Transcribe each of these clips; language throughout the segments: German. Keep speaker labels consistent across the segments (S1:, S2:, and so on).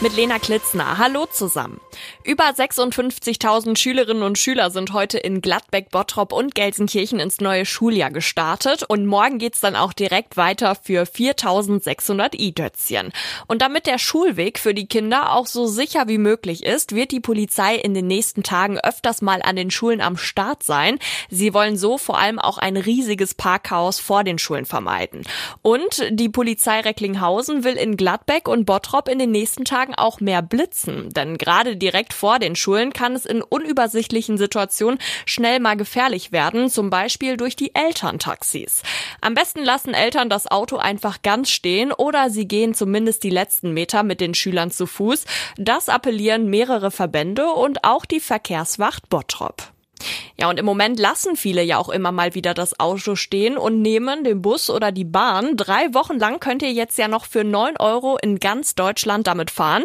S1: Mit Lena Klitzner. Hallo zusammen. Über 56.000 Schülerinnen und Schüler sind heute in Gladbeck, Bottrop und Gelsenkirchen ins neue Schuljahr gestartet und morgen geht's dann auch direkt weiter für 4.600 i-Dötzchen. Und damit der Schulweg für die Kinder auch so sicher wie möglich ist, wird die Polizei in den nächsten Tagen öfters mal an den Schulen am Start sein. Sie wollen so vor allem auch ein riesiges Parkhaus vor den Schulen vermeiden. Und die Polizei Recklinghausen will in Gladbeck und Bottrop in den nächsten Tagen Tagen auch mehr blitzen, denn gerade direkt vor den Schulen kann es in unübersichtlichen Situationen schnell mal gefährlich werden, zum Beispiel durch die Elterntaxis. Am besten lassen Eltern das Auto einfach ganz stehen oder sie gehen zumindest die letzten Meter mit den Schülern zu Fuß. Das appellieren mehrere Verbände und auch die Verkehrswacht Bottrop. Ja, und im Moment lassen viele ja auch immer mal wieder das Auto stehen und nehmen den Bus oder die Bahn. Drei Wochen lang könnt ihr jetzt ja noch für neun Euro in ganz Deutschland damit fahren.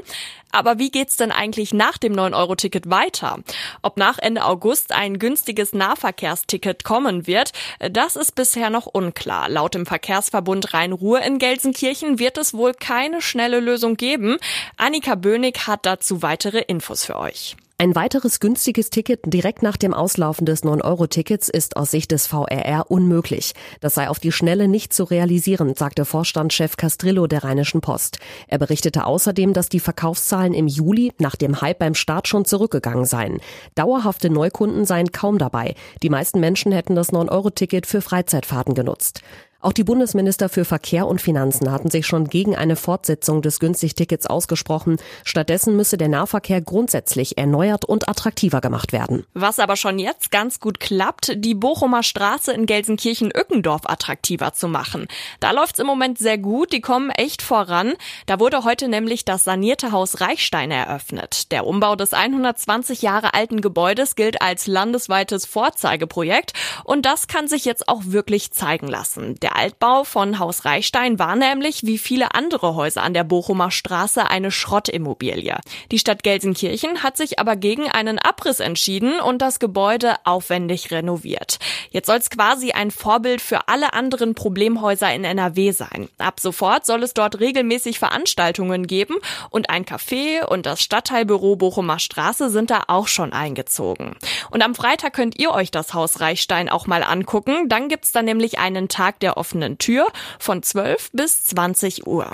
S1: Aber wie geht's denn eigentlich nach dem 9-Euro-Ticket weiter? Ob nach Ende August ein günstiges Nahverkehrsticket kommen wird, das ist bisher noch unklar. Laut dem Verkehrsverbund Rhein-Ruhr in Gelsenkirchen wird es wohl keine schnelle Lösung geben. Annika Bönig hat dazu weitere Infos für euch.
S2: Ein weiteres günstiges Ticket direkt nach dem Auslaufen des 9-Euro-Tickets ist aus Sicht des VRR unmöglich. Das sei auf die Schnelle nicht zu realisieren, sagte Vorstandschef Castrillo der Rheinischen Post. Er berichtete außerdem, dass die Verkaufszahlen im Juli nach dem Hype beim Start schon zurückgegangen seien. Dauerhafte Neukunden seien kaum dabei. Die meisten Menschen hätten das 9-Euro-Ticket für Freizeitfahrten genutzt. Auch die Bundesminister für Verkehr und Finanzen hatten sich schon gegen eine Fortsetzung des Günstigtickets ausgesprochen. Stattdessen müsse der Nahverkehr grundsätzlich erneuert und attraktiver gemacht werden.
S1: Was aber schon jetzt ganz gut klappt, die Bochumer Straße in Gelsenkirchen-Ückendorf attraktiver zu machen. Da läuft's im Moment sehr gut, die kommen echt voran. Da wurde heute nämlich das sanierte Haus Reichstein eröffnet. Der Umbau des 120 Jahre alten Gebäudes gilt als landesweites Vorzeigeprojekt und das kann sich jetzt auch wirklich zeigen lassen. Der Altbau von Haus Reichstein war nämlich wie viele andere Häuser an der Bochumer Straße eine Schrottimmobilie. Die Stadt Gelsenkirchen hat sich aber gegen einen Abriss entschieden und das Gebäude aufwendig renoviert. Jetzt soll es quasi ein Vorbild für alle anderen Problemhäuser in NRW sein. Ab sofort soll es dort regelmäßig Veranstaltungen geben und ein Café und das Stadtteilbüro Bochumer Straße sind da auch schon eingezogen. Und am Freitag könnt ihr euch das Haus Reichstein auch mal angucken. Dann gibt's da nämlich einen Tag der offenen Tür von 12 bis 20 Uhr.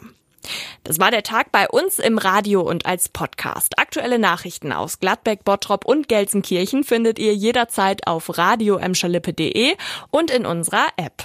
S1: Das war der Tag bei uns im Radio und als Podcast. Aktuelle Nachrichten aus Gladbeck, Bottrop und Gelsenkirchen findet ihr jederzeit auf radio und in unserer App.